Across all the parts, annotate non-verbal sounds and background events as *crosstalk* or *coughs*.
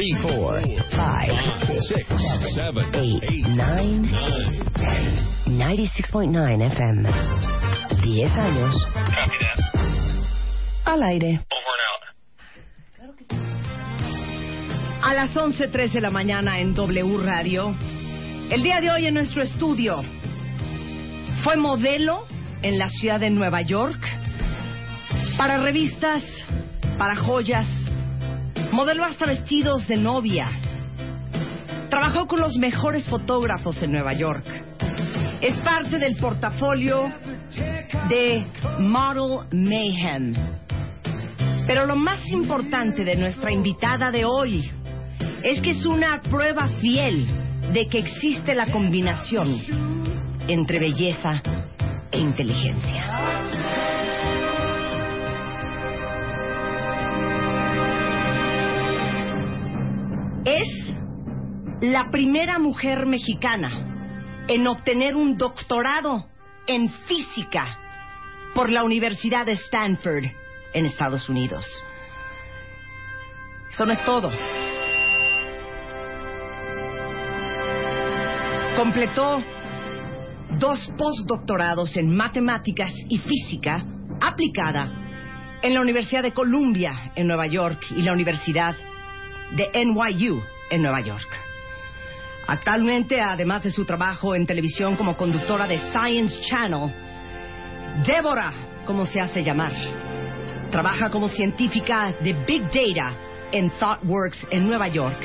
three, four, five, six, seven, eight, nine, ten. 96.9 FM. 10 años. Al aire. A las 11.03 de la mañana en W Radio. El día de hoy en nuestro estudio fue modelo en la ciudad de Nueva York para revistas, para joyas, modeló hasta vestidos de novia. Trabajó con los mejores fotógrafos en Nueva York. Es parte del portafolio de Model Mayhem. Pero lo más importante de nuestra invitada de hoy es que es una prueba fiel de que existe la combinación entre belleza e inteligencia. La primera mujer mexicana en obtener un doctorado en física por la Universidad de Stanford en Estados Unidos. Eso no es todo. Completó dos postdoctorados en matemáticas y física aplicada en la Universidad de Columbia en Nueva York y la Universidad de NYU en Nueva York. Actualmente, además de su trabajo en televisión como conductora de Science Channel, Débora, como se hace llamar, trabaja como científica de Big Data en ThoughtWorks en Nueva York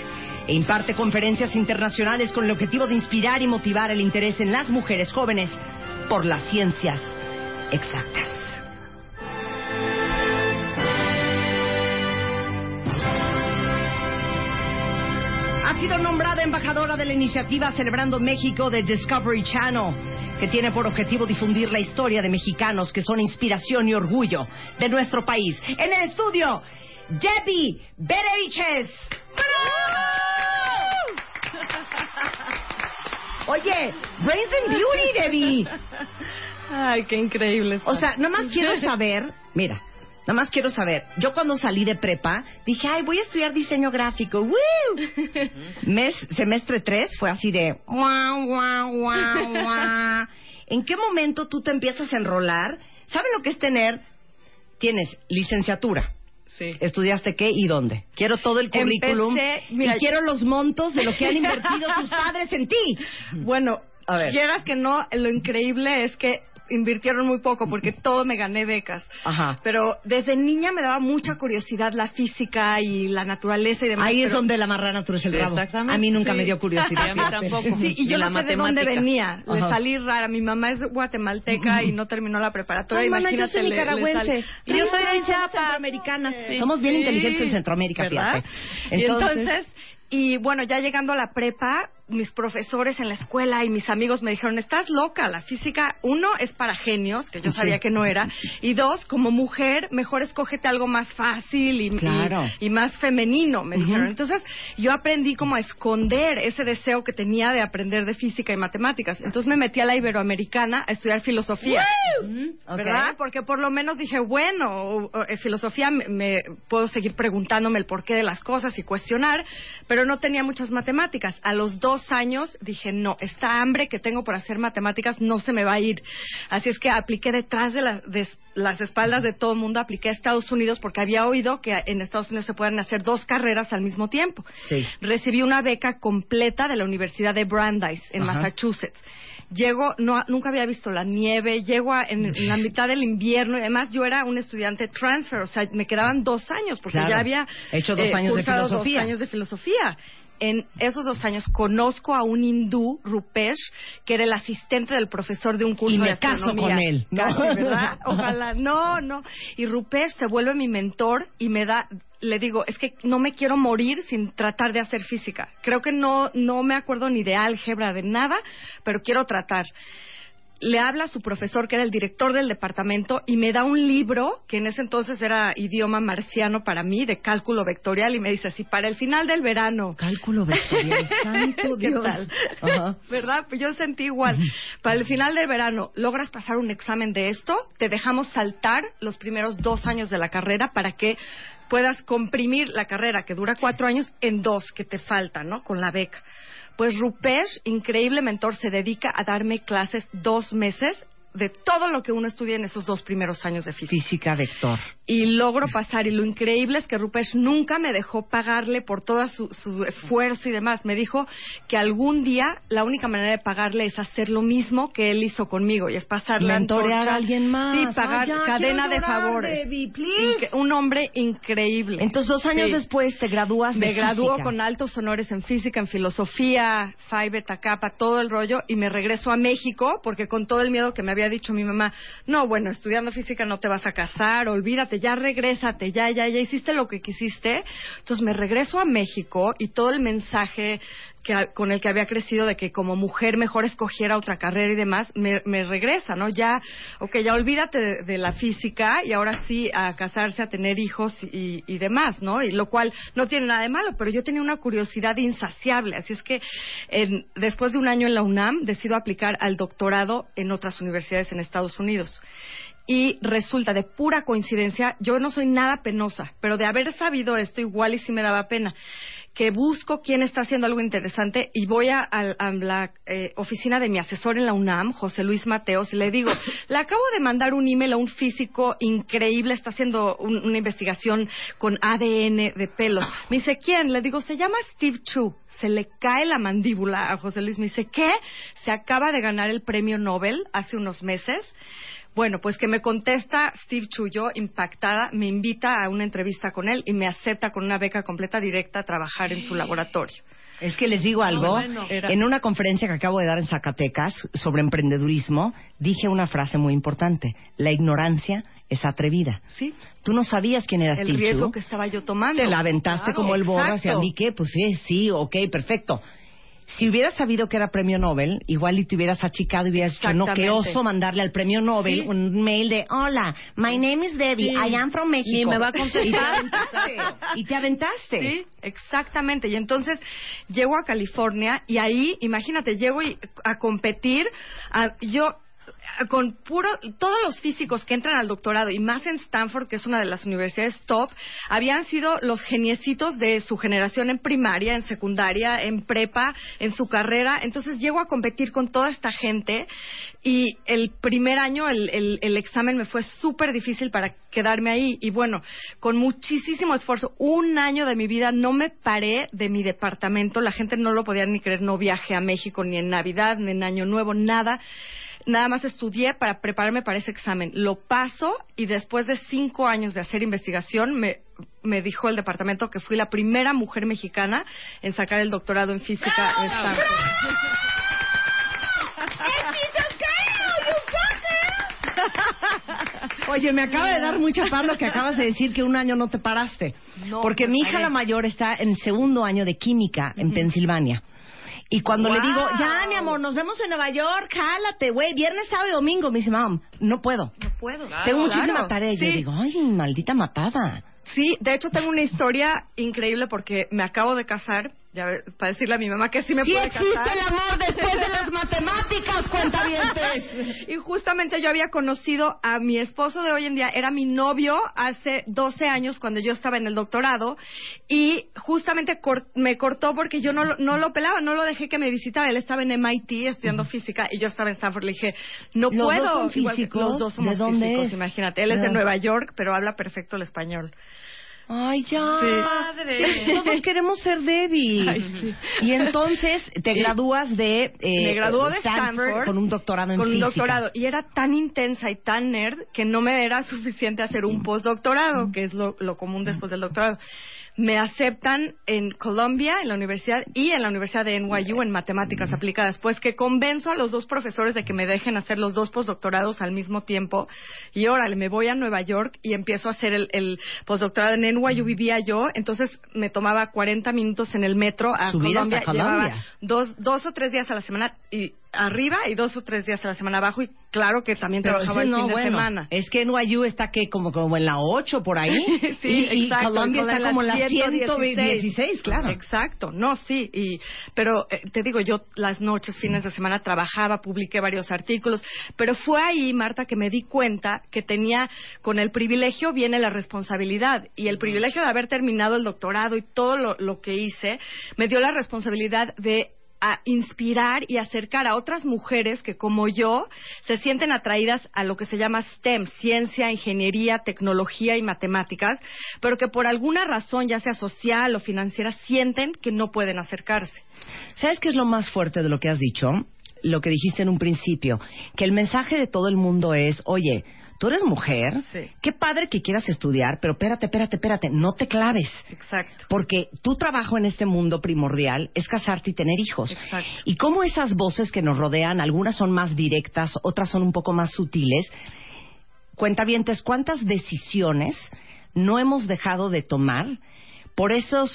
e imparte conferencias internacionales con el objetivo de inspirar y motivar el interés en las mujeres jóvenes por las ciencias exactas. Ha sido nombrada embajadora de la iniciativa Celebrando México de Discovery Channel, que tiene por objetivo difundir la historia de mexicanos que son inspiración y orgullo de nuestro país. En el estudio, Debbie Bereviches. Oye, Brains and Beauty, Debbie. Ay, qué increíble. O sea, nada más quiero saber, mira, nada más quiero saber, yo cuando salí de prepa dije, ay, voy a estudiar diseño gráfico. ¡Woo! Mes, semestre 3 fue así de, guau, guau, *laughs* guau. ¿En qué momento tú te empiezas a enrolar? ¿Saben lo que es tener? Tienes licenciatura. Sí. ¿Estudiaste qué y dónde? Quiero todo el currículum Empecé- mira, y quiero los montos de lo que han invertido tus padres en ti. Bueno, A ver. quieras que no, lo increíble es que invirtieron muy poco porque *laughs* todo me gané becas. Ajá. Pero desde niña me daba mucha curiosidad la física y la naturaleza y demás. Ahí es pero- donde la marrana turece el Sí, rabo. exactamente. A mí nunca Sí. me dio curiosidad. Y a mí tampoco. Sí, y yo la no sé de dónde venía. Le Ajá. salí rara. Mi mamá es guatemalteca y no terminó la preparatoria. Ay, mana, yo soy le- le nicaragüense. Y yo soy de Chiapas, centroamericana. Sí. Somos bien Sí, inteligentes en Centroamérica, ¿verdad? fíjate. y entonces, y bueno, ya llegando a la prepa, mis profesores en la escuela y mis amigos me dijeron, estás loca, la física, uno, es para genios, que yo Sí. sabía que no era, y dos, como mujer, mejor escógete algo más fácil y, y- Claro. y más femenino, me dijeron. Entonces, yo aprendí como a esconder ese deseo que tenía de aprender de física y matemáticas. Entonces me metí a la Iberoamericana a estudiar filosofía. ¿verdad? Porque por lo menos dije, bueno, en filosofía me, me- puedo seguir preguntándome el porqué de las cosas y cuestionar, pero no tenía muchas matemáticas. A los dos dos años dije, no, esta hambre que tengo por hacer matemáticas no se me va a ir. Así es que apliqué detrás de, la- de las espaldas de todo el mundo, apliqué a Estados Unidos porque había oído que en Estados Unidos se pueden hacer dos carreras al mismo tiempo. Sí. Recibí una beca completa de la Universidad de Brandeis en Ajá. Massachusetts. Llego, no, nunca había visto la nieve, llego a- en, en la mitad del invierno y además yo era un estudiante transfer, o sea, me quedaban dos años porque Claro. ya había eh, Hecho dos años de cursado filosofía. dos años de filosofía. En esos dos años conozco a un hindú, Rupesh, que era el asistente del profesor de un curso Y me de caso con él, ¿no? Casi, ¿verdad? Ojalá. No, no. Y Rupesh se vuelve mi mentor y me da, le digo, es que no me quiero morir sin tratar de hacer física. Creo que no, no me acuerdo ni de álgebra, de nada, pero quiero tratar le habla a su profesor, que era el director del departamento, y me da un libro, que en ese entonces era idioma marciano para mí, de cálculo vectorial, y me dice, si para el final del verano... Cálculo vectorial, *laughs* santo ¿Qué Dios. tal? ¿Verdad? Pues yo sentí igual. Para el final del verano, logras pasar un examen de esto, te dejamos saltar los primeros dos años de la carrera para que puedas comprimir la carrera, que dura cuatro años, en dos que te faltan, ¿no? Con la beca. Pues Rupesh, increíble mentor, se dedica a darme clases dos meses de todo lo que uno estudia en esos dos primeros años de física Física vector. y logro pasar. Y lo increíble es que Rupesh nunca me dejó pagarle por todo su, su esfuerzo y demás. Me dijo que algún día la única manera de pagarle es hacer lo mismo que él hizo conmigo y es pasar la Mentorear antorcha. a alguien más. Sí, pagar ya, cadena de favores. Inque- un hombre increíble. Entonces, dos años Sí. después te gradúas de Me graduó con altos honores en física, en filosofía, Phi Beta Kappa, todo el rollo, y me regreso a México porque con todo el miedo que me había dicho mi mamá, no, bueno, estudiando física no te vas a casar, olvídate, ya regrésate, ya, ya, ya hiciste lo que quisiste. Entonces me regreso a México y todo el mensaje que, con el que había crecido de que como mujer mejor escogiera otra carrera y demás, me, regresa, ¿no? Ya, ok, ya olvídate de, de la física y ahora sí a casarse, a tener hijos y, y demás, ¿no? Y lo cual no tiene nada de malo, pero yo tenía una curiosidad insaciable, así es que en- después de un año en la UNAM decido aplicar al doctorado en otras universidades en Estados Unidos. Y resulta de pura coincidencia, yo no soy nada penosa, pero de haber sabido esto igual y sí me daba pena que busco quién está haciendo algo interesante y voy a, a- a la eh, oficina de mi asesor en la UNAM, José Luis Mateos, y le digo, *laughs* le acabo de mandar un email a un físico increíble, está haciendo un- una investigación con ADN de pelos. Me dice, ¿quién? Le digo, se llama Steve Chu. Se le cae la mandíbula a José Luis. Me dice, ¿qué? Se acaba de ganar el premio Nobel hace unos meses. Bueno, pues que me contesta Steve Chuyo, impactada, me invita a una entrevista con él y me acepta con una beca completa directa a trabajar en su laboratorio. Es que les digo algo. bueno. Era- En una conferencia que acabo de dar en Zacatecas sobre emprendedurismo, dije una frase muy importante. La ignorancia es atrevida. ¿Sí? Tú no sabías quién era El Steve riesgo Chu. que estaba yo tomando. Te la aventaste Claro, como el borras y a mí qué, pues sí, sí, ok, perfecto. Si hubieras sabido que era premio Nobel, igual y te hubieras achicado y hubieras dicho, no, qué oso mandarle al premio Nobel Sí. un mail de, hola, my name is Debbie, Sí. I am from Mexico. Ni me va a contestar. Y te aventaste. y te aventaste. Sí, exactamente. Y entonces llego a California y ahí, imagínate, llego y- a competir. a- yo con puro todos los físicos que entran al doctorado y más en Stanford que es una de las universidades top habían sido los geniecitos de su generación en primaria en secundaria en prepa en su carrera. Entonces llego a competir con toda esta gente y el primer año el, el- el examen me fue súper difícil para quedarme ahí. Y bueno con muchísimo esfuerzo un año de mi vida no me paré de mi departamento. La gente no lo podía ni creer. No viajé a México ni en Navidad ni en Año Nuevo nada Nada más estudié para prepararme para ese examen. Lo paso y después de cinco años de hacer investigación me, me dijo el departamento que fui la primera mujer mexicana en sacar el doctorado en física de Stanford. *laughs* Oye, me acaba de dar mucha paz lo que acabas de decir que un año no te paraste. No, Porque me mi hija la mayor está en segundo año de química en Pensilvania. Y cuando le digo, ya, mi amor, nos vemos en Nueva York, jálate, güey, viernes, sábado y domingo, me dice, mam, no puedo. No puedo. Tengo muchísima Claro. tarea. Y yo digo, ay, maldita matada. Sí, de hecho tengo una historia increíble porque me acabo de casar, ya para decirle a mi mamá que sí me Sí puede existe casar. el amor después de las matemáticas, cuenta *laughs* y justamente yo había conocido a mi esposo de hoy en día, era mi novio hace 12 años cuando yo estaba en el doctorado y justamente me cortó porque yo no, no lo pelaba, no lo dejé que me visitara. Él estaba en MIT estudiando física y yo estaba en Stanford. Le dije, no ¿Los puedo. Dos son físicos? los dos somos ¿De dónde físicos, es? imagínate. Él es de Nueva York, pero habla perfecto el español. Ay, ya. Sí. Padre. Todos queremos ser Debbie. Ay, sí. Y entonces te gradúas de, eh, me graduó de Stanford, con un doctorado en con un física. doctorado y era tan intensa y tan nerd que no me era suficiente hacer un postdoctorado, que es lo, lo común después del doctorado. Me aceptan en Columbia, en la universidad, y en la Universidad de NYU en matemáticas aplicadas. Pues que convenzo a los dos profesores de que me dejen hacer los dos postdoctorados al mismo tiempo. Y órale, me voy a Nueva York y empiezo a hacer el, el postdoctorado. En NYU vivía yo, entonces me tomaba 40 minutos en el metro a Colombia. Colombia. Llevaba dos, dos o tres días a la semana y arriba y dos o tres días a la semana abajo y claro que también Pero trabajaba el no, fin de bueno, semana. es que NYU está que como, como en la 8 por ahí *laughs* Sí, y, y exacto, Colombia con está la como en la 116, 116, claro. Exacto, no, sí, y, pero eh, te digo, yo las noches, fines de semana trabajaba, publiqué varios artículos, pero fue ahí, Marta, que me di cuenta que tenía, con el privilegio viene la responsabilidad, y el privilegio de haber terminado el doctorado y todo lo, lo que hice, me dio la responsabilidad de a inspirar y acercar a otras mujeres que como yo se sienten atraídas a lo que se llama STEM, ciencia, ingeniería, tecnología y matemáticas, pero que por alguna razón, ya sea social o financiera, sienten que no pueden acercarse. ¿Sabes qué es lo más fuerte de lo que has dicho? Lo que dijiste en un principio, que el mensaje de todo el mundo es, oye, tú eres mujer, Sí. qué padre que quieras estudiar, pero espérate, espérate, espérate, no te claves. Exacto. Porque tu trabajo en este mundo primordial es casarte y tener hijos. Exacto. Y cómo esas voces que nos rodean, algunas son más directas, otras son un poco más sutiles. Cuentavientes, ¿cuántas decisiones no hemos dejado de tomar por esos,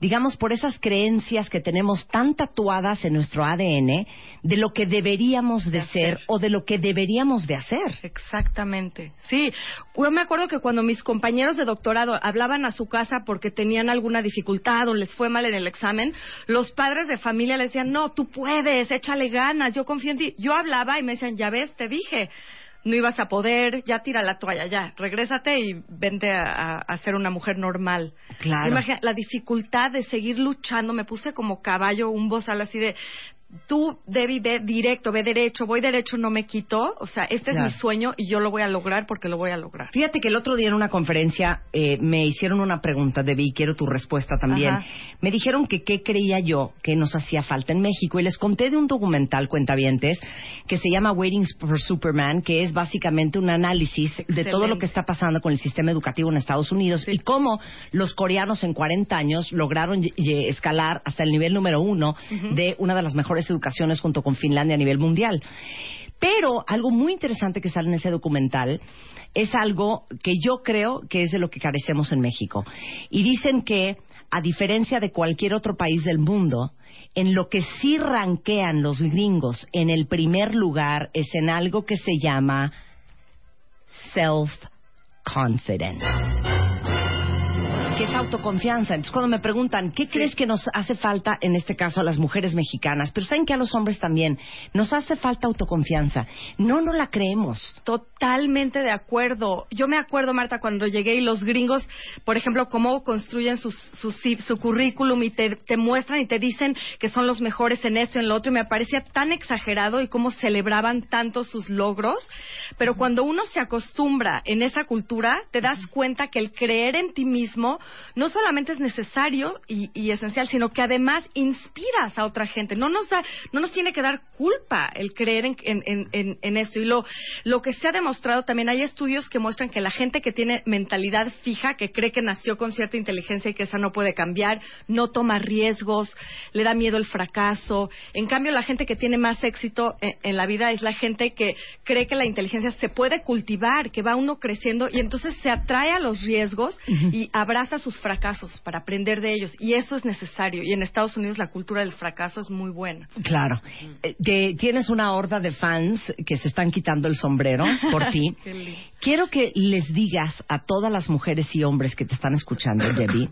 digamos, por esas creencias que tenemos tan tatuadas en nuestro ADN de lo que deberíamos de, De ser hacer. o de lo que deberíamos de hacer? Exactamente. Sí, yo me acuerdo que cuando mis compañeros de doctorado hablaban a su casa porque tenían alguna dificultad o les fue mal en el examen, los padres de familia les decían, no, tú puedes, échale ganas, yo confío en ti. Yo hablaba y me decían, ya ves, te dije, no ibas a poder, ya tira la toalla, ya, regrésate y vente a, a- ser una mujer normal. Claro. Imagina, la dificultad de seguir luchando, me puse como caballo, un bozal así de, tú, Debbie, ve directo, ve derecho, voy derecho, no me quito. O sea, este Claro. es mi sueño y yo lo voy a lograr porque lo voy a lograr. Fíjate que el otro día en una conferencia eh, me hicieron una pregunta, Debbie, y quiero tu respuesta también. Ajá. Me dijeron que qué creía yo que nos hacía falta en México y les conté de un documental, cuentavientes, que se llama Waiting for Superman, que es básicamente un análisis de todo lo que está pasando con el sistema educativo en Estados Unidos y cómo los coreanos en 40 años lograron escalar hasta el nivel número uno de una de las mejores educaciones junto con Finlandia a nivel mundial. Pero algo muy interesante que sale en ese documental es algo que yo creo que es de lo que carecemos en México. Y dicen que, a diferencia de cualquier otro país del mundo, en lo que sí ranquean los gringos en el primer lugar es en algo que se llama self-confidence. Que es autoconfianza. Entonces, cuando me preguntan, ¿qué crees que nos hace falta, en este caso, a las mujeres mexicanas? Pero saben que a los hombres también. Nos hace falta autoconfianza. No, no la creemos. Totalmente de acuerdo. Yo me acuerdo, Marta, cuando llegué y los gringos, por ejemplo, cómo construyen sus- su, currículum y te, te muestran y te dicen que son los mejores en eso, en lo otro, y me parecía tan exagerado y cómo celebraban tanto sus logros. Pero cuando uno se acostumbra en esa cultura, te das cuenta que el creer en ti mismo no solamente es necesario y, y esencial, sino que además inspiras a otra gente. No nos, da- no nos tiene que dar culpa el creer en, en, en, esto. Y lo, lo que se ha demostrado también, hay estudios que muestran que la gente que tiene mentalidad fija, que cree que nació con cierta inteligencia y que esa no puede cambiar, no toma riesgos, le da miedo el fracaso. En cambio, la gente que tiene más éxito en, en la vida es la gente que cree que la inteligencia se puede cultivar, que va uno creciendo y entonces se atrae a los riesgos y abraza sus fracasos para aprender de ellos. Y eso es necesario. Y en Estados Unidos la cultura del fracaso es muy buena. Claro. Eh, tienes una horda de fans que se están quitando el sombrero por ti. *laughs* Quiero que les digas a todas las mujeres y hombres que te están escuchando, Debbie,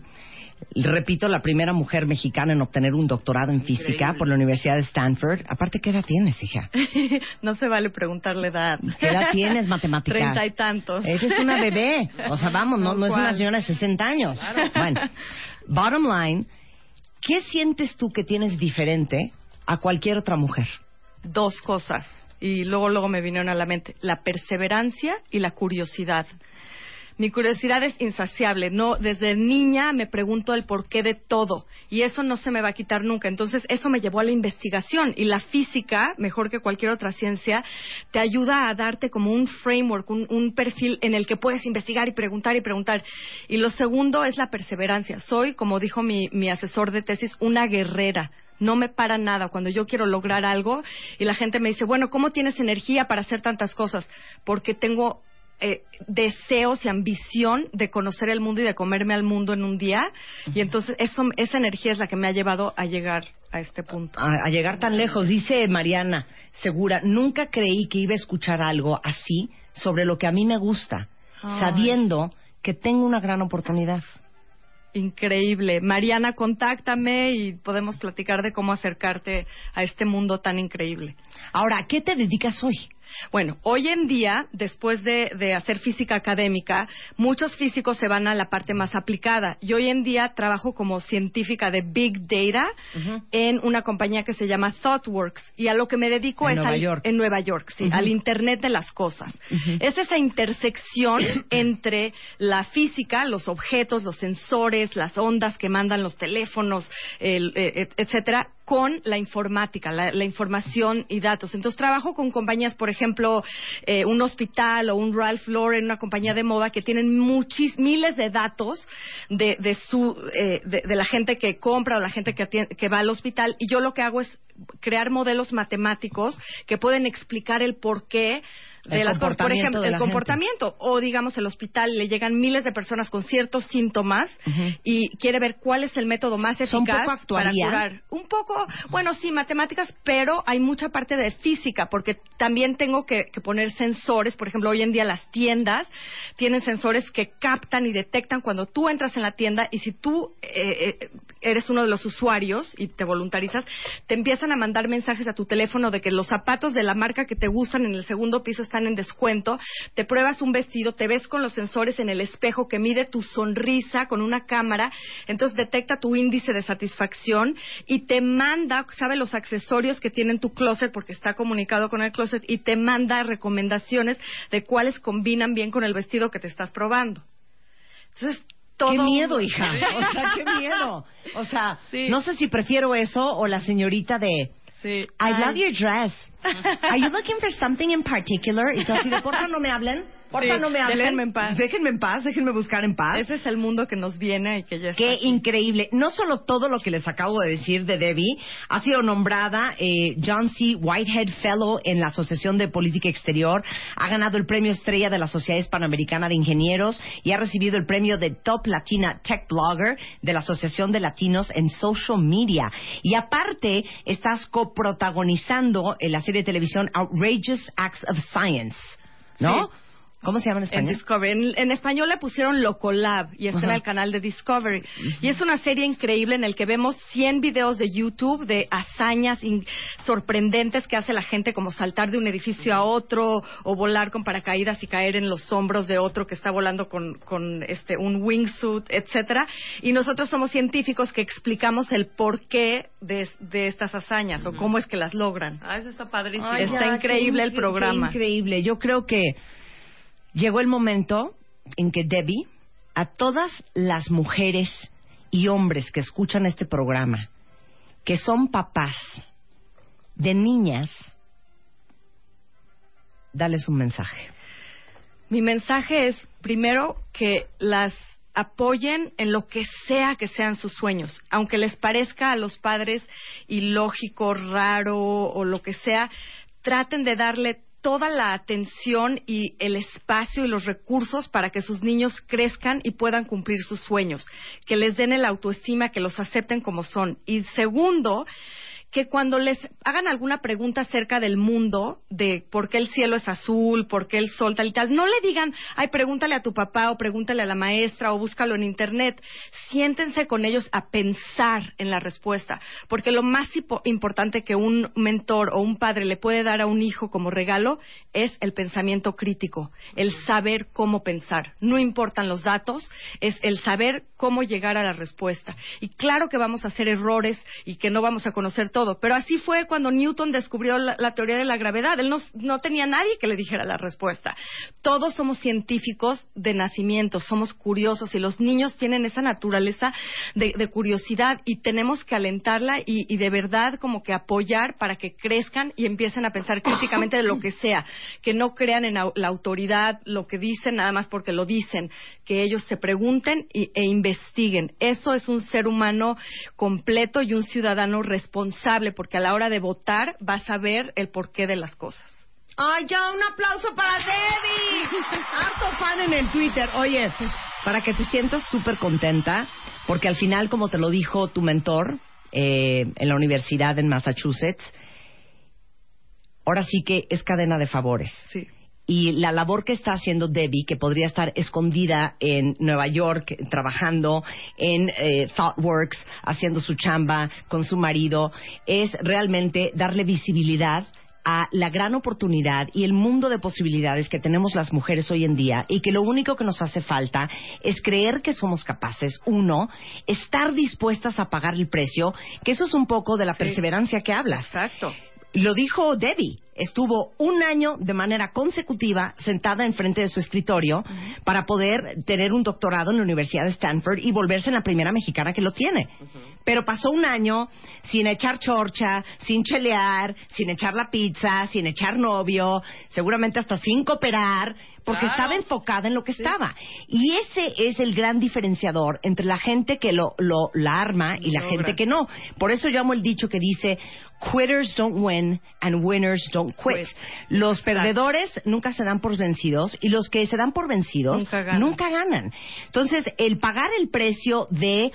Repito, la primera mujer mexicana en obtener un doctorado en física por la Universidad de Stanford. Aparte, ¿qué edad tienes, hija? *laughs* no se vale preguntarle edad. ¿Qué edad tienes, matemáticas? Treinta y tantos. Eres una bebé. O sea, vamos, no, no es una señora de 60 años. Bueno, *laughs* bottom line, ¿qué sientes tú que tienes diferente a cualquier otra mujer? Dos cosas. Y luego, luego me vinieron a la mente. La perseverancia y la curiosidad. Mi curiosidad es insaciable. No, desde niña me pregunto el porqué de todo y eso no se me va a quitar nunca. Entonces, eso me llevó a la investigación y la física, mejor que cualquier otra ciencia, te ayuda a darte como un framework, un, un perfil en el que puedes investigar y preguntar y preguntar. Y lo segundo es la perseverancia. Soy, como dijo mi, mi asesor de tesis, una guerrera no me para nada cuando yo quiero lograr algo y la gente me dice, bueno, ¿cómo tienes energía para hacer tantas cosas? Porque tengo eh, deseos y ambición de conocer el mundo y de comerme al mundo en un día. Y entonces eso, esa energía es la que me ha llevado a llegar a este punto. A, llegar tan lejos. Dice Mariana, segura, nunca creí que iba a escuchar algo así sobre lo que a mí me gusta, sabiendo que tengo una gran oportunidad. Increíble. Mariana, contáctame y podemos platicar de cómo acercarte a este mundo tan increíble. Ahora, ¿a qué te dedicas hoy? Bueno, hoy en día, después de, hacer física académica, muchos físicos se van a la parte más aplicada. Y hoy en día trabajo como científica de Big Data en una compañía que se llama ThoughtWorks. Y a lo que me dedico es al, en Nueva York, sí, al Internet de las cosas. Es esa intersección *coughs* entre la física, los objetos, los sensores, las ondas que mandan los teléfonos, el, eh, etcétera, con la informática, la, información y datos. Entonces trabajo con compañías, por ejemplo, eh, un hospital o un Ralph Lauren, una compañía de moda que tienen muchis, miles de datos de, de su, eh, de, la gente que compra o la gente que, que va al hospital y yo lo que hago es crear modelos matemáticos que pueden explicar el por qué de las cosas. Por ejemplo, el comportamiento. O, digamos, el hospital le llegan miles de personas con ciertos síntomas y quiere ver cuál es el método más eficaz para curar. Un poco, bueno, sí, matemáticas, pero hay mucha parte de física, porque también tengo que, poner sensores. Por ejemplo, hoy en día las tiendas tienen sensores que captan y detectan cuando tú entras en la tienda y si tú eh, eh, eres uno de los usuarios y te voluntarizas, te empiezan a mandar mensajes a tu teléfono de que los zapatos de la marca que te gustan en el segundo piso están en descuento, te pruebas un vestido, te ves con los sensores en el espejo que mide tu sonrisa con una cámara, entonces detecta tu índice de satisfacción y te manda, sabe los accesorios que tiene en tu closet porque está comunicado con el closet y te manda recomendaciones de cuáles combinan bien con el vestido que te estás probando. Entonces, todo... Qué miedo, hija. O sea, qué miedo. O sea, *laughs* no sé si prefiero eso o la señorita de Sí. I love your dress. *laughs* Are you looking for something in particular? Y tú así de, porfa, no me hablen. Porfa, no me hablen. Déjenme en paz. Déjenme en paz, déjenme buscar en paz. Ese es el mundo que nos viene y que ya está Qué increíble. No solo todo lo que les acabo de decir de Debbie, ha sido nombrada eh, John C. Whitehead Fellow en la Asociación de Política Exterior, ha ganado el premio estrella de la Sociedad Hispanoamericana de Ingenieros y ha recibido el premio de Top Latina Tech Blogger de la Asociación de Latinos en Social Media. Y aparte, estás coprotagonizando en la serie de televisión Outrageous Acts of Science. ¿No? ¿Cómo se llama en español? En Discovery. En, español le pusieron Locolab y está en el canal de Discovery. Y es una serie increíble en el que vemos 100 videos de YouTube de hazañas sorprendentes que hace la gente, como saltar de un edificio a otro o volar con paracaídas y caer en los hombros de otro que está volando con, con este, un wingsuit, etcétera. Y nosotros somos científicos que explicamos el porqué de, de estas hazañas o cómo es que las logran. Ah, eso está padrísimo. está increíble el programa. increíble. Yo creo que llegó el momento en que Debbie, a todas las mujeres y hombres que escuchan este programa, que son papás de niñas, dales un mensaje. Mi mensaje es, primero, que las apoyen en lo que sea que sean sus sueños, aunque les parezca a los padres ilógico, raro o lo que sea, traten de darle toda la atención y el espacio y los recursos para que sus niños crezcan y puedan cumplir sus sueños, que les den el autoestima, que los acepten como son. Y segundo, que cuando les hagan alguna pregunta acerca del mundo, de por qué el cielo es azul, por qué el sol tal y tal, no le digan, ay, pregúntale a tu papá o pregúntale a la maestra o búscalo en internet. Siéntense con ellos a pensar en la respuesta, porque lo más importante que un mentor o un padre le puede dar a un hijo como regalo es el pensamiento crítico, el saber cómo pensar. No importan los datos, es el saber cómo llegar a la respuesta. Y claro que vamos a hacer errores y que no vamos a conocer todo, pero así fue cuando Newton descubrió la, teoría de la gravedad. Él no, tenía nadie que le dijera la respuesta. Todos somos científicos de nacimiento, somos curiosos y los niños tienen esa naturaleza de, curiosidad y tenemos que alentarla y, y de verdad como que apoyar para que crezcan y empiecen a pensar críticamente de lo que sea, que no crean en la autoridad, lo que dicen nada más porque lo dicen, que ellos se pregunten e investiguen. Eso es un ser humano completo y un ciudadano responsable, porque a la hora de votar vas a ver el porqué de las cosas. ¡Ay, ya! ¡Un aplauso para Debbie! *laughs* Harto fan en el Twitter. Oye, para que te sientas súper contenta, porque al final, como te lo dijo tu mentor eh, en la universidad en Massachusetts, ahora sí que es cadena de favores. Sí y la labor que está haciendo Debbie, que podría estar escondida en Nueva York, trabajando en eh, ThoughtWorks, haciendo su chamba con su marido, es realmente darle visibilidad a la gran oportunidad y el mundo de posibilidades que tenemos las mujeres hoy en día y que lo único que nos hace falta es creer que somos capaces, uno, estar dispuestas a pagar el precio, que eso es un poco de la perseverancia que hablas. Exacto. Lo dijo Debbie estuvo un año de manera consecutiva sentada enfrente de su escritorio para poder tener un doctorado en la Universidad de Stanford y volverse en la primera mexicana que lo tiene. Pero pasó un año sin echar chorcha, sin chelear, sin echar la pizza, sin echar novio, seguramente hasta sin cooperar, porque estaba enfocada en lo que estaba. Y ese es el gran diferenciador entre la gente que lo, lo la arma y la gente que no. Por eso yo amo el dicho que dice, quitters don't win and winners don't quit. Los perdedores nunca se dan por vencidos y los que se dan por vencidos nunca ganan. Entonces, el pagar el precio de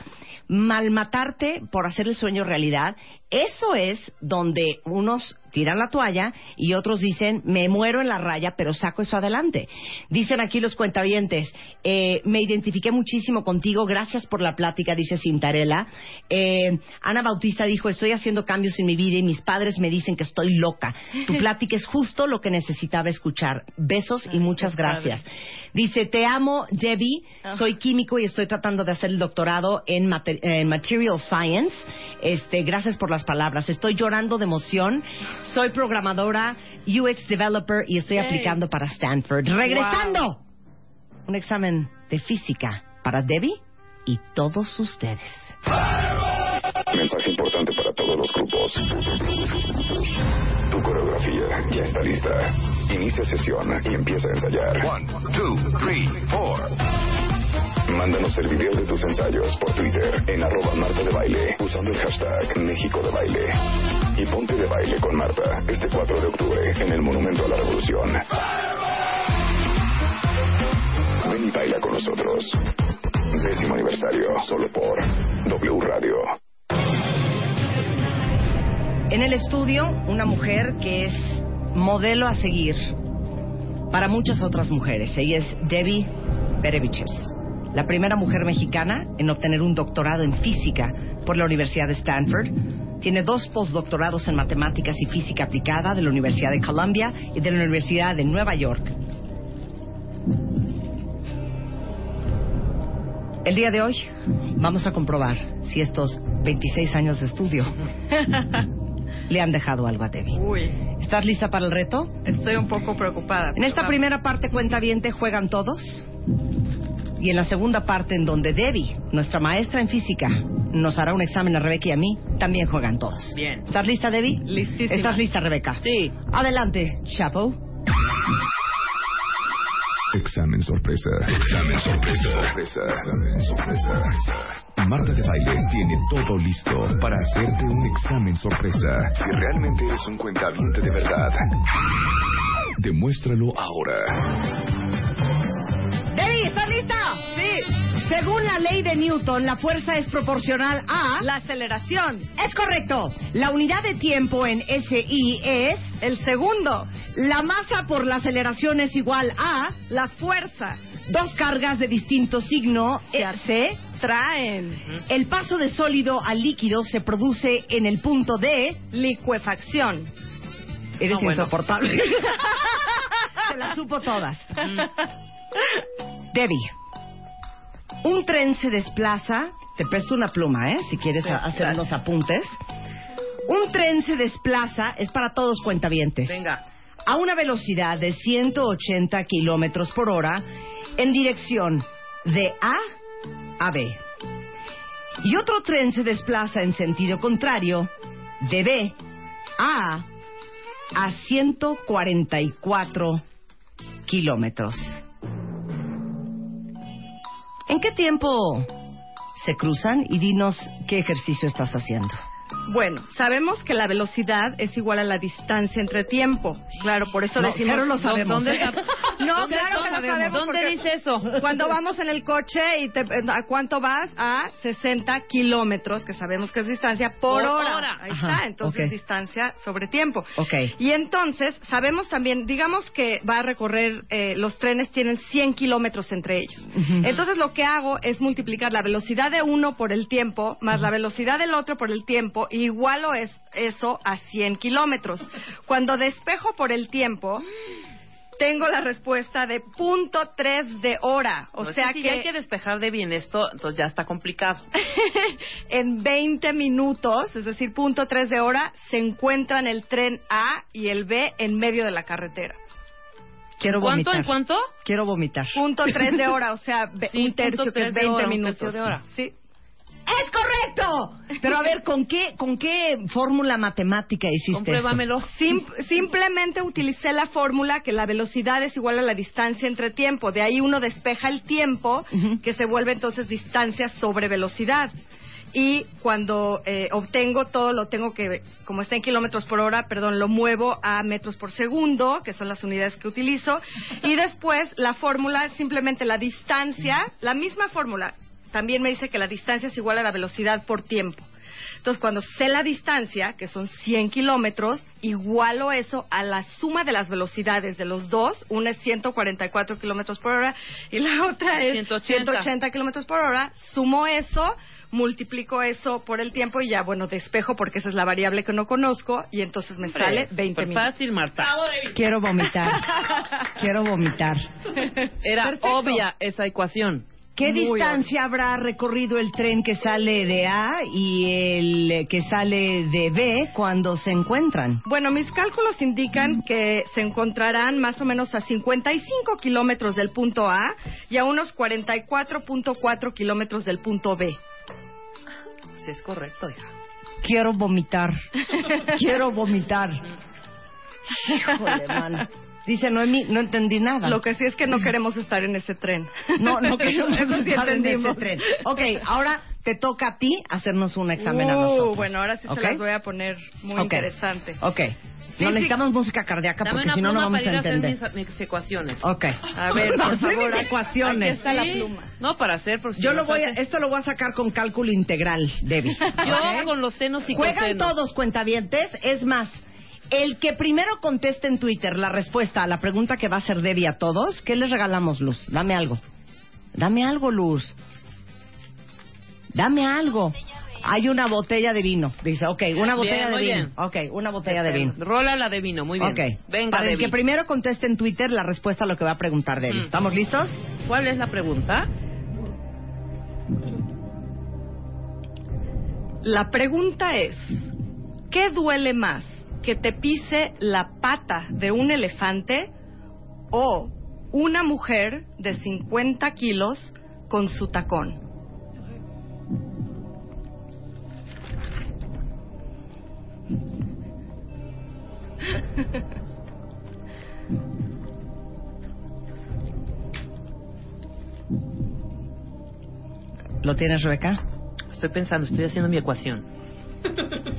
malmatarte por hacer el sueño realidad eso es donde unos tiran la toalla y otros dicen, me muero en la raya, pero saco eso adelante. Dicen aquí los cuentavientes, eh, me identifiqué muchísimo contigo, gracias por la plática, dice Cintarela. Eh, Ana Bautista dijo, estoy haciendo cambios en mi vida y mis padres me dicen que estoy loca. Tu *laughs* plática es justo lo que necesitaba escuchar. Besos y muchas gracias. Dice, te amo, Debbie, ah. soy químico y estoy tratando de hacer el doctorado en, Material Science. Este, gracias por las palabras. Estoy llorando de emoción. Soy programadora, UX developer y estoy aplicando para Stanford. Regresando. Un examen de física para Debbie y todos ustedes. Mensaje importante para todos los grupos. Tu coreografía ya está lista. Inicia sesión y empieza a ensayar. One, two, three, four. Mándanos el video de tus ensayos por Twitter en arroba Marta de Baile usando el hashtag México de Baile. Y ponte de baile con Marta este 4 de octubre en el Monumento a la Revolución. Ven y baila con nosotros. Décimo aniversario, solo por W Radio. En el estudio, una mujer que es modelo a seguir para muchas otras mujeres. Ella es Debbie Bereviches la primera mujer mexicana en obtener un doctorado en física por la Universidad de Stanford. Tiene dos postdoctorados en matemáticas y física aplicada de la Universidad de Columbia y de la Universidad de Nueva York. El día de hoy vamos a comprobar si estos 26 años de estudio *laughs* le han dejado algo a Debbie. ¿Estás lista para el reto? Estoy un poco preocupada. En esta primera parte cuenta bien, te juegan todos y en la segunda parte en donde Debbie, nuestra maestra en física, nos hará un examen a Rebeca y a mí, también juegan todos. Bien. ¿Estás lista, Debbie? Listísima. ¿Estás lista, Rebeca? Sí. Adelante, Chapo. Examen sorpresa. Examen sorpresa. sorpresa. Examen sorpresa. Marta de Baile tiene todo listo para hacerte un examen sorpresa. Si realmente eres un cuentaviente de verdad, demuéstralo ahora. Debbie, ¿estás lista? Sí. Según la ley de Newton, la fuerza es proporcional a... La aceleración. Es correcto. La unidad de tiempo en SI es... El segundo. La masa por la aceleración es igual a... La fuerza. Dos cargas de distinto signo Se eh, se Traen. El paso de sólido al líquido se produce en el punto de... Licuefacción. Eres No, bueno. insoportable. *laughs* Se las supo todas. Debbie, un tren se desplaza. Te presto una pluma, ¿eh? Si quieres a- hacer gracias. unos apuntes. Un tren se desplaza, es para todos cuentavientes, Venga. a una velocidad de 180 kilómetros por hora en dirección de A a B. Y otro tren se desplaza en sentido contrario de B a A a 144 kilómetros. ¿En qué tiempo se cruzan? Y dinos qué ejercicio estás haciendo. Bueno, sabemos que la velocidad es igual a la distancia entre tiempo. Claro, por eso No, decimos... cero lo sabemos, ¿Dónde ¿eh? está? *laughs* No, ¿Dónde- claro que lo sabemos. ¿Dónde dice eso? Cuando *laughs* vamos en el coche y te, ¿a cuánto vas? A 60 kilómetros, que sabemos que es distancia, por, Por hora. hora. Ahí Ajá, está, entonces ok. distancia sobre tiempo. Ok. Y entonces, sabemos también, digamos que va a recorrer, eh, los trenes tienen 100 kilómetros entre ellos. Entonces lo que hago es multiplicar la velocidad de uno por el tiempo, más la velocidad del otro por el tiempo, igualo es eso a 100 kilómetros. Cuando despejo por el tiempo, tengo la respuesta de punto tres de hora. O No, es sea si que, hay que despejar de bien esto, entonces ya está complicado. *laughs* en 20 minutos, es decir, punto tres de hora, se encuentran el tren A y el B en medio de la carretera. Quiero ¿Cuánto? vomitar. ¿En cuánto? Quiero vomitar. Punto tres de hora, o sea, Sí, un tercio que es tres de 20 hora, un minutos. tercio de hora. Sí. ¡Es correcto! Pero a ver, ¿con qué, con qué fórmula matemática hiciste eso? Compruébamelo. Sim- simplemente utilicé la fórmula que la velocidad es igual a la distancia entre tiempo. De ahí uno despeja el tiempo, que se vuelve entonces distancia sobre velocidad. Y cuando eh, obtengo todo, lo tengo que, como está en kilómetros por hora, perdón, lo muevo a metros por segundo, que son las unidades que utilizo. Y después la fórmula, simplemente la distancia, la misma fórmula, también me dice que la distancia es igual a la velocidad por tiempo. Entonces, cuando sé la distancia, que son 100 kilómetros, igualo eso a la suma de las velocidades de los dos. Una es 144 kilómetros por hora y la otra es 180. 180 kilómetros por hora. Sumo eso, multiplico eso por el tiempo y ya, bueno, despejo porque esa es la variable que no conozco y entonces me sale 20 Súper minutos. fácil, Marta. Quiero vomitar. *laughs* Quiero vomitar. Era Perfecto. obvia esa ecuación. ¿Qué Muy distancia habrá recorrido el tren que sale de A y el que sale de B cuando se encuentran? Bueno, mis cálculos indican que se encontrarán más o menos a 55 kilómetros del punto A y a unos 44.4 kilómetros del punto B. Sí, es correcto, hija. Quiero vomitar. Quiero vomitar. Híjole, man. Dice Noemi, no entendí nada. Lo que sí es que no queremos estar en ese tren. No, no *laughs* queremos Eso sí estar en ese entendimos. tren. Ok, ahora te toca a ti hacernos un examen a Uh, nosotros. Bueno, ahora sí ¿Ok? se las voy a poner muy Ok. interesantes. Ok. Sí, no sí. necesitamos música cardíaca Dame porque si no, no vamos para ir a a hacer entender. mis, mis ecuaciones. Ok. A ver, *laughs* por favor, ecuaciones. Aquí está la pluma. No, para hacer, por si Yo lo voy a, esto lo voy a sacar con cálculo integral, Debbie. *laughs* Yo ¿Ok? con los senos y Juegan cosenos. todos cuentavientes. Es más, el que primero conteste en Twitter la respuesta a la pregunta que va a hacer Debbie a todos, ¿qué les regalamos, Luz? Dame algo. Dame algo, Luz. Dame algo. Hay una botella de vino. Dice, ok, una botella Bien, de muy vino. bien. Ok, una botella de vino. Rola la de vino, muy bien. Ok. Venga, Para el que primero conteste en Twitter la respuesta a lo que va a preguntar Debbie. Mm. ¿Estamos listos? ¿Cuál es la pregunta? La pregunta es, ¿qué duele más? ¿Que te pise la pata de un elefante o una mujer de 50 kilos con su tacón? ¿Lo tienes, Rebeca? Estoy pensando, estoy haciendo mi ecuación.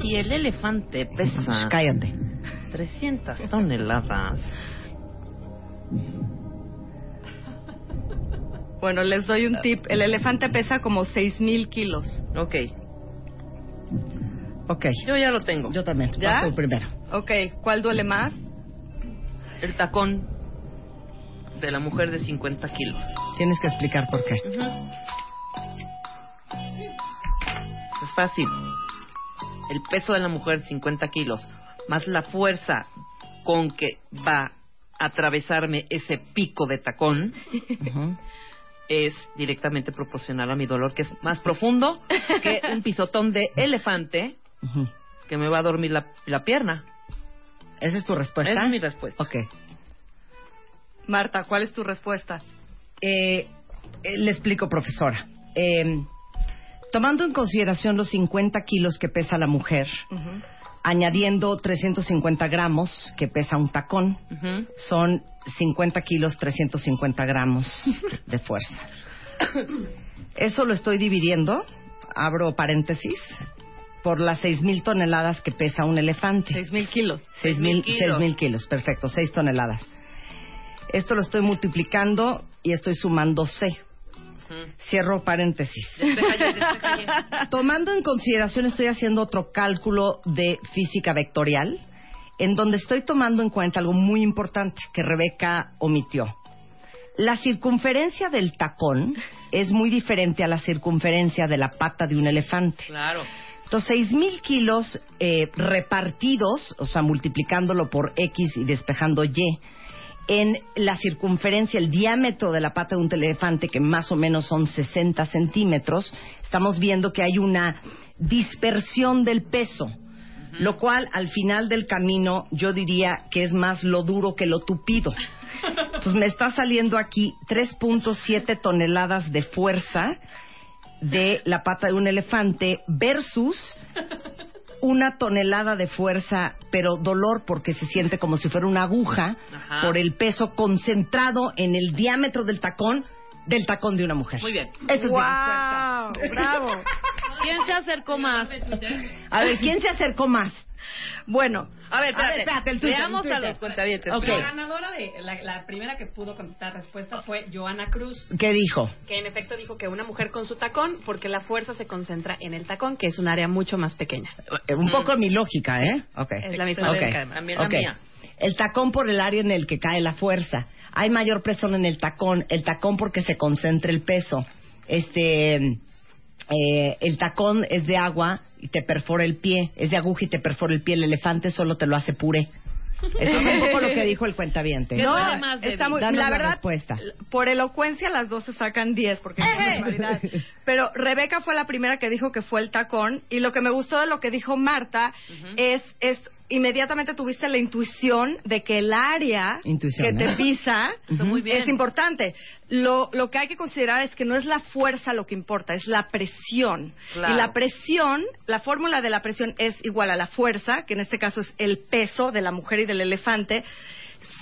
Si el elefante pesa Cállate. 300 toneladas, Bueno, les doy un tip. El elefante pesa como 6.000 kilos. Ok. Ok. Yo ya lo tengo. Yo también. ¿Ya? Primero. Ok, ¿cuál duele más? El tacón de la mujer de 50 kilos. Tienes que explicar por qué. Eso es fácil. El peso de la mujer, 50 kilos, más la fuerza con que va a atravesarme ese pico de tacón, es directamente proporcional a mi dolor, que es más profundo que un pisotón de elefante que me va a dormir la, la pierna. ¿Esa es tu respuesta? Esa es mi respuesta. Ok. Marta, ¿cuál es tu respuesta? Eh, eh, le explico, profesora. Eh, tomando en consideración los 50 kilos que pesa la mujer, añadiendo 350 gramos que pesa un tacón, Ujú. son 50 kilos, 350 gramos de fuerza. Eso lo estoy dividiendo, abro paréntesis, por las 6.000 toneladas que pesa un elefante. 6.000 kilos. 6.000 kilos. 6.000 kilos, perfecto, 6 toneladas. Esto lo estoy multiplicando y estoy sumando C. Cierro paréntesis. *laughs* Tomando en consideración, estoy haciendo otro cálculo de física vectorial, en donde estoy tomando en cuenta algo muy importante que Rebeca omitió. La circunferencia del tacón es muy diferente a la circunferencia de la pata de un elefante. Claro. Entonces, 6.000 kilos eh, repartidos, o sea, multiplicándolo por X y despejando Y, en la circunferencia, el diámetro de la pata de un elefante, que más o menos son 60 centímetros, estamos viendo que hay una dispersión del peso, lo cual al final del camino yo diría que es más lo duro que lo tupido. Entonces me está saliendo aquí 3.7 toneladas de fuerza de la pata de un elefante versus una tonelada de fuerza, pero dolor porque se siente como si fuera una aguja Ajá. por el peso concentrado en el diámetro del tacón del tacón de una mujer. Muy bien. Esa es mi respuesta. ¡Wow! ¡Bravo! *laughs* ¿Quién se acercó más? A ver, ¿quién se acercó más? Bueno, A ver, A ver, espérate. espérate, el Twitter, Veamos el Twitter. a los cuentavientes. Ok. La ganadora de la, la primera que pudo contestar respuesta fue Joana Cruz, ¿Qué dijo? que en efecto dijo que una mujer con su tacón, porque la fuerza se concentra en el tacón, que es un área mucho más pequeña. Eh, Un poco mi lógica, ¿eh? Ok. Es la misma Ok. lógica. También la mía. El tacón por el área en el que cae la fuerza. Hay mayor presión en el tacón. El tacón porque se concentra el peso. Este, eh, el tacón es de agua y te perfora el pie. Es de aguja y te perfora el pie. El elefante solo te lo hace puré. Eso es un poco lo que dijo el cuentaviente. *laughs* ¿Qué no, está muy, la la verdad, respuesta. por elocuencia las dos se sacan 10 porque es. *laughs* Pero Rebeca fue la primera que dijo que fue el tacón y lo que me gustó de lo que dijo Marta es es inmediatamente tuviste la intuición de que el área Intuición, que ¿eh? te pisa muy bien. es importante. Lo, lo que hay que considerar es que no es la fuerza lo que importa, es la presión. Claro. Y la presión, la fórmula de la presión es igual a la fuerza, que en este caso es el peso de la mujer y del elefante,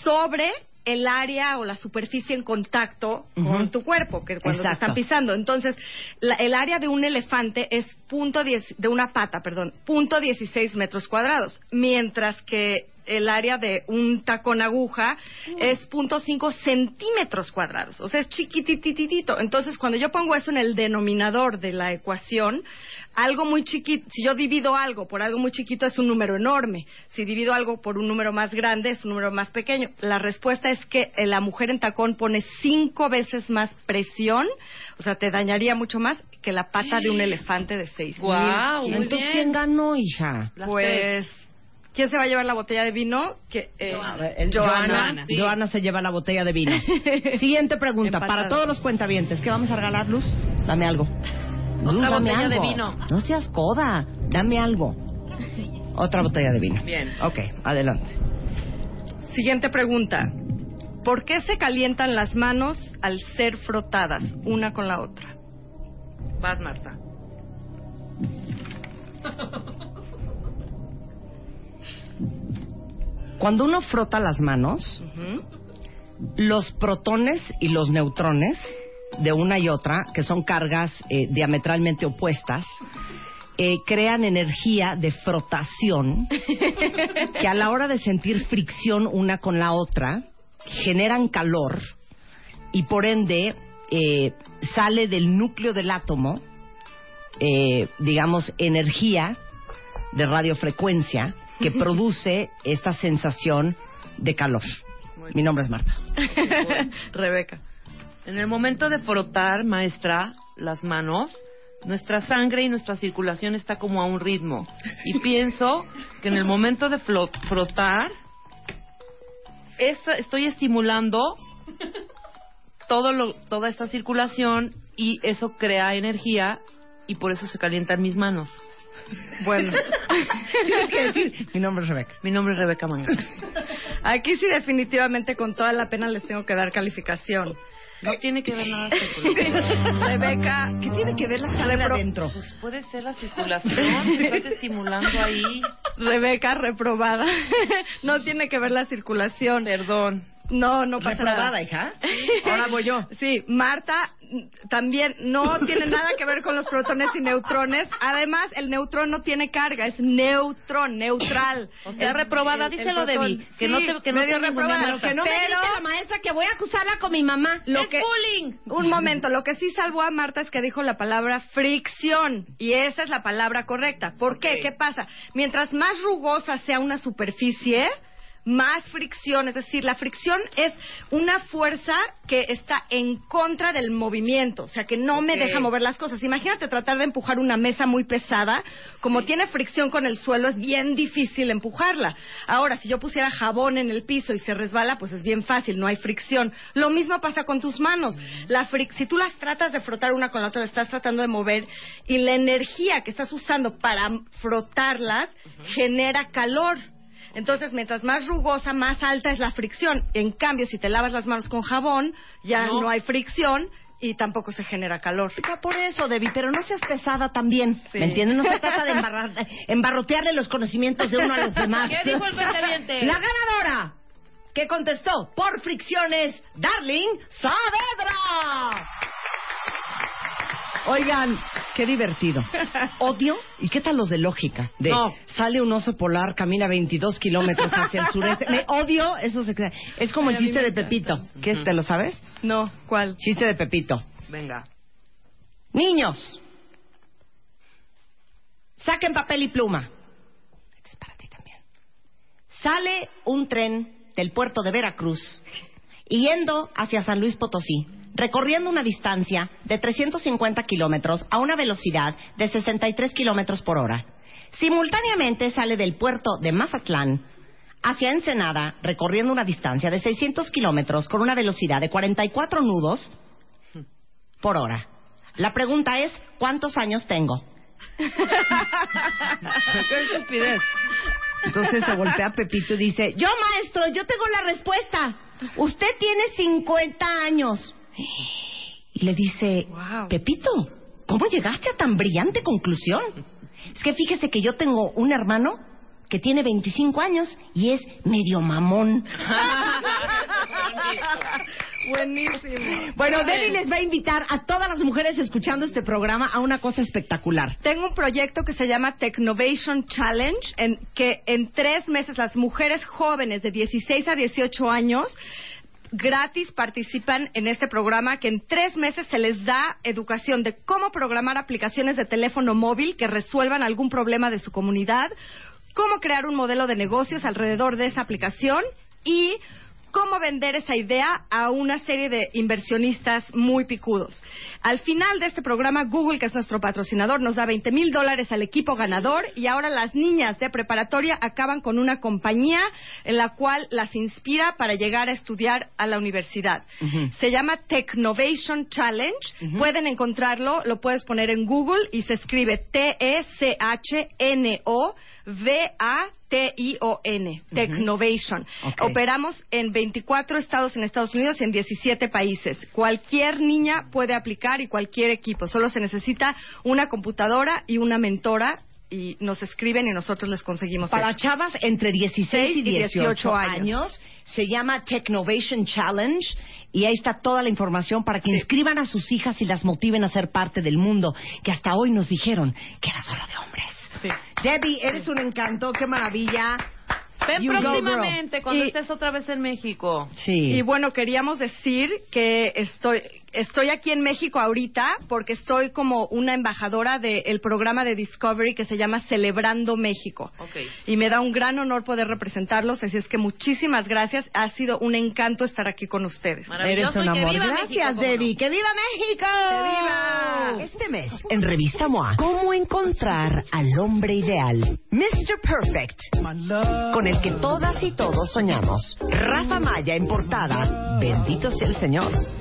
sobre el área o la superficie en contacto con tu cuerpo, que cuando te están pisando. Entonces, la- el área de un elefante es punto diez, de una pata, perdón, punto 16 metros cuadrados, mientras que el área de un tacón aguja es punto cinco centímetros cuadrados, o sea, es chiquitititito. Entonces, cuando yo pongo eso en el denominador de la ecuación, algo muy chiquito, si yo divido algo por algo muy chiquito es un número enorme, si divido algo por un número más grande es un número más pequeño. La respuesta es que eh, la mujer en tacón pone cinco veces más presión, o sea, te dañaría mucho más que la pata de un *gasps* elefante de seis mil Guau, kilos. muy Entonces, bien. ¿quién ganó, hija? Las Pues, ¿quién se va a llevar la botella de vino? Que, eh, Joana. Joana, sí. Joana se lleva la botella de vino. *laughs* Siguiente pregunta. Empatada. Para todos los cuentavientes, ¿qué vamos a regalar, Luz? Dame algo. Otra dame botella de algo. vino. No seas coda. Dame algo. Otra botella de vino. Bien. Ok, adelante. Siguiente pregunta. ¿Por qué se calientan las manos al ser frotadas una con la otra? Vas, Marta. Cuando uno frota las manos, los protones y los neutrones de una y otra, que son cargas eh, diametralmente opuestas, eh, crean energía de frotación *laughs* que a la hora de sentir fricción una con la otra generan calor y por ende eh, sale del núcleo del átomo, eh, digamos, energía de radiofrecuencia que *laughs* produce esta sensación de calor. Mi nombre es Marta. *laughs* Rebeca. En el momento de frotar, maestra, las manos, nuestra sangre y nuestra circulación está como a un ritmo. Y *laughs* pienso que en el momento de frotar, esa- estoy estimulando todo lo, toda esta circulación y eso crea energía y por eso se calientan mis manos. Bueno, *laughs* Tienes que decir, mi nombre es Rebeca. Mi nombre es Rebeca Mangas. *laughs* aquí sí definitivamente con toda la pena les tengo que dar calificación. No tiene que ver nada *laughs* con circulación. Rebeca, ¿Qué tiene que ver la sangre adentro? Pues puede ser la circulación, *laughs* se estás estimulando ahí. Rebeca reprobada. *laughs* no tiene que ver la circulación. Perdón. No, no pasa Reprobada, nada. hija. Ahora voy yo. Sí, Marta también no tiene nada que ver con los protones y neutrones. Además, el neutrón no tiene carga, es neutrón, neutral. O sea, El- reprobada, el- el díselo, protón. Debbie, que Sí, no te- que no medio te reprobada, Marta. Que no me pero dice la maestra que voy a acusarla con mi mamá. lo ¡Es que bullying! un momento, lo que sí salvó a Marta es que dijo la palabra fricción y esa es la palabra correcta. ¿Por qué? ¿Qué pasa? Mientras más rugosa sea una superficie, más fricción, es decir, la fricción es una fuerza que está en contra del movimiento, o sea, que no me deja mover las cosas. Imagínate tratar de empujar una mesa muy pesada, como tiene fricción con el suelo, es bien difícil empujarla. Ahora, si yo pusiera jabón en el piso y se resbala, pues es bien fácil, no hay fricción. Lo mismo pasa con tus manos. La fric- si tú las tratas de frotar una con la otra, la estás tratando de mover y la energía que estás usando para frotarlas genera calor. Entonces, mientras más rugosa, más alta es la fricción. En cambio, si te lavas las manos con jabón, ya No. no, hay fricción y tampoco se genera calor. Por eso, Debbie, pero no seas pesada también. Sí. ¿Me entiendes? No se trata de embarrar- embarrotearle los conocimientos de uno a los demás. ¿Qué dijo el pretendiente? La ganadora que contestó por fricciones, Darling Saavedra. Oigan, qué divertido. *laughs* Odio. ¿Y qué tal los de lógica? De No. sale un oso polar, camina 22 kilómetros hacia el sureste. Me odio esos. ex- Es como el Ay, chiste de encanta. Pepito. ¿Qué es? ¿Te lo sabes? No, ¿cuál? Chiste de Pepito. Venga. Niños, saquen papel y pluma. Esto es para ti también. Sale un tren del puerto de Veracruz yendo hacia San Luis Potosí, recorriendo una distancia de 350 kilómetros a una velocidad de 63 kilómetros por hora. Simultáneamente sale del puerto de Mazatlán hacia Ensenada, recorriendo una distancia de 600 kilómetros con una velocidad de 44 nudos por hora. La pregunta es, ¿cuántos años tengo? Qué estupidez. Entonces se voltea Pepito y dice, yo maestro, yo tengo la respuesta. Usted tiene 50 años. Y le dice, Wow. Pepito, ¿cómo llegaste a tan brillante conclusión? Es que fíjese que yo tengo un hermano que tiene 25 años y es medio mamón. *laughs* Buenísimo. Bueno, Debbie les va a invitar a todas las mujeres escuchando este programa a una cosa espectacular. Tengo un proyecto que se llama Technovation Challenge, en que en tres meses las mujeres jóvenes de 16 a 18 años gratis participan en este programa que en tres meses se les da educación de cómo programar aplicaciones de teléfono móvil que resuelvan algún problema de su comunidad, cómo crear un modelo de negocios alrededor de esa aplicación y cómo vender esa idea a una serie de inversionistas muy picudos. Al final de este programa, Google, que es nuestro patrocinador, nos da 20 mil dólares al equipo ganador y ahora las niñas de preparatoria acaban con una compañía en la cual las inspira para llegar a estudiar a la universidad. Se llama Technovation Challenge. Pueden encontrarlo, lo puedes poner en Google y se escribe T-E-C-H-N-O. V-A-T-I-O-N, Technovation. Operamos en 24 estados en Estados Unidos y en 17 países. Cualquier niña puede aplicar y cualquier equipo. Solo se necesita una computadora y una mentora y nos escriben y nosotros les conseguimos Para eso. chavas entre 16 y 18, 18 años. años. se llama Technovation Challenge y ahí está toda la información para que inscriban a sus hijas y las motiven a ser parte del mundo que hasta hoy nos dijeron que era solo de hombres. Sí. Debbie, eres un encanto, qué maravilla. Ven You go, próximamente, cuando Y- estés otra vez en México. Sí. Y bueno, queríamos decir que estoy estoy aquí en México ahorita porque estoy como una embajadora del programa de Discovery que se llama Celebrando México. Ok. Y me da un gran honor poder representarlos, así es que muchísimas gracias. Ha sido un encanto estar aquí con ustedes. Maravilloso. Eres un amor. viva Gracias, no. Debbie. ¡Que viva México! ¡Que viva! Este mes, en Revista MOA, ¿cómo encontrar al hombre ideal? Mr. Perfect, con el que todas y todos soñamos. Rafa Maya en portada. Bendito sea el Señor.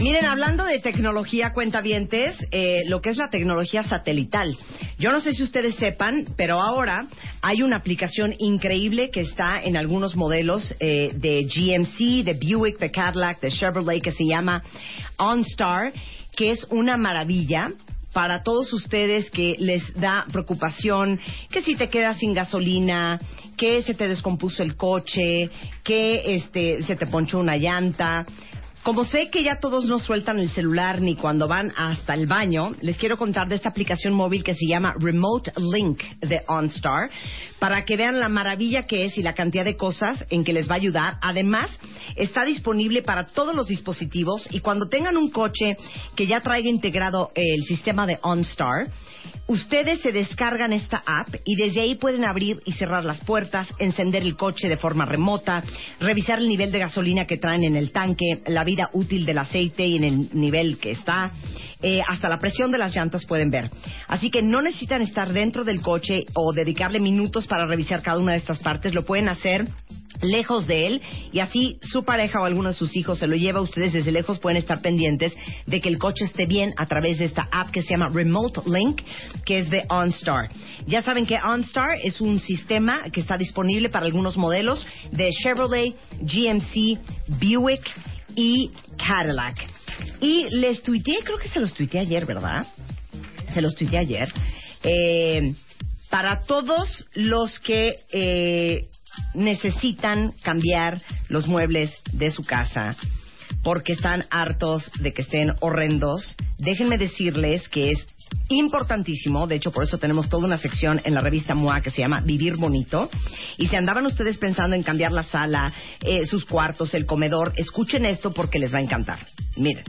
Miren, hablando de tecnología, cuentavientes, eh, lo que es la tecnología satelital. Yo no sé si ustedes sepan, pero ahora hay una aplicación increíble que está en algunos modelos eh, de GMC, de Buick, de Cadillac, de Chevrolet, que se llama OnStar, que es una maravilla para todos ustedes que les da preocupación que si te quedas sin gasolina, que se te descompuso el coche, que este se te ponchó una llanta. Como sé que ya todos no sueltan el celular ni cuando van hasta el baño, les quiero contar de esta aplicación móvil que se llama Remote Link de OnStar para que vean la maravilla que es y la cantidad de cosas en que les va a ayudar. Además, está disponible para todos los dispositivos y cuando tengan un coche que ya traiga integrado el sistema de OnStar, ustedes se descargan esta app y desde ahí pueden abrir y cerrar las puertas, encender el coche de forma remota, revisar el nivel de gasolina que traen en el tanque, la vida útil del aceite y en el nivel que está. Eh, hasta la presión de las llantas pueden ver. Así que no necesitan estar dentro del coche o dedicarle minutos para revisar cada una de estas partes. Lo pueden hacer lejos de él y así su pareja o alguno de sus hijos se lo lleva ustedes desde lejos pueden estar pendientes de que el coche esté bien a través de esta app que se llama Remote Link que es de OnStar. Ya saben que OnStar es un sistema que está disponible para algunos modelos de Chevrolet, GMC, Buick y Cadillac. Y les tuiteé, creo que se los tuiteé ayer, ¿verdad? Se los tuiteé ayer. Eh, para todos los que eh, necesitan cambiar los muebles de su casa porque están hartos de que estén horrendos, déjenme decirles que es importantísimo, de hecho por eso tenemos toda una sección en la revista MOA que se llama Vivir Bonito, y si andaban ustedes pensando en cambiar la sala, eh, sus cuartos, el comedor, escuchen esto porque les va a encantar. Miren,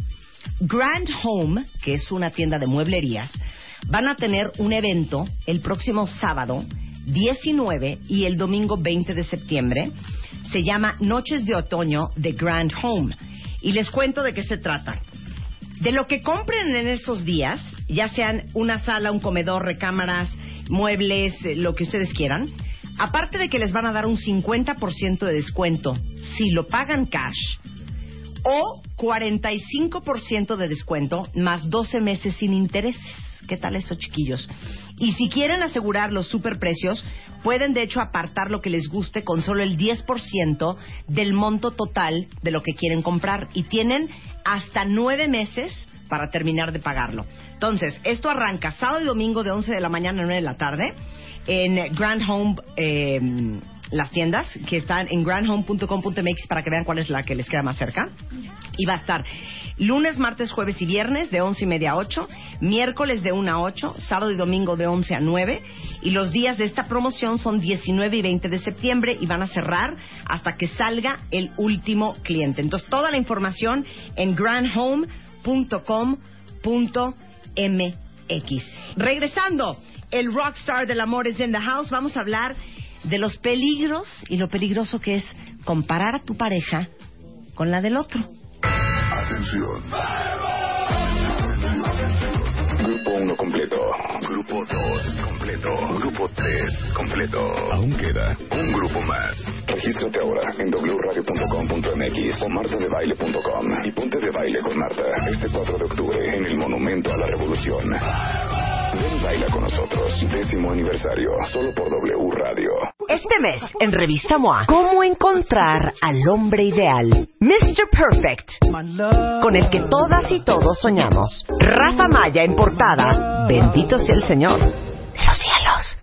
Grand Home, que es una tienda de mueblerías, van a tener un evento el próximo sábado 19 y el domingo 20 de septiembre. Se llama Noches de Otoño de Grand Home. Y les cuento de qué se trata. De lo que compren en esos días, ya sean una sala, un comedor, recámaras, muebles, eh, lo que ustedes quieran, aparte de que les van a dar un 50% de descuento si lo pagan cash, o 45% de descuento más 12 meses sin intereses. ¿Qué tal eso, chiquillos? Y si quieren asegurar los superprecios, pueden de hecho apartar lo que les guste con solo el 10% del monto total de lo que quieren comprar. Y tienen hasta nueve meses para terminar de pagarlo. Entonces, esto arranca sábado y domingo de 11 de la mañana a 9 de la tarde en Grand Home, eh, las tiendas que están en grandhome.com.mx para que vean cuál es la que les queda más cerca. Y va a estar lunes, martes, jueves y viernes de 11 y media a 8, miércoles de 1 a 8, sábado y domingo de 11 a 9. Y los días de esta promoción son 19 y 20 de septiembre y van a cerrar hasta que salga el último cliente. Entonces, toda la información en grandhome.com.mx. Regresando, el rockstar del amor es in the house. Vamos a hablar de los peligros y lo peligroso que es comparar a tu pareja con la del otro. Atención. Grupo 1 completo. Grupo 2 completo. Grupo 3 completo. Aún queda un grupo más. Regístrate ahora en wradio.com.mx o martadebaile.com y ponte de baile con Marta este 4 de octubre en el Monumento a la Revolución. Ven y baila con nosotros. Décimo aniversario. Solo por W Radio. Este mes, en Revista MOA, ¿cómo encontrar al hombre ideal? Mr. Perfect, con el que todas y todos soñamos. Rafa Maya en portada, bendito sea el Señor. De los cielos.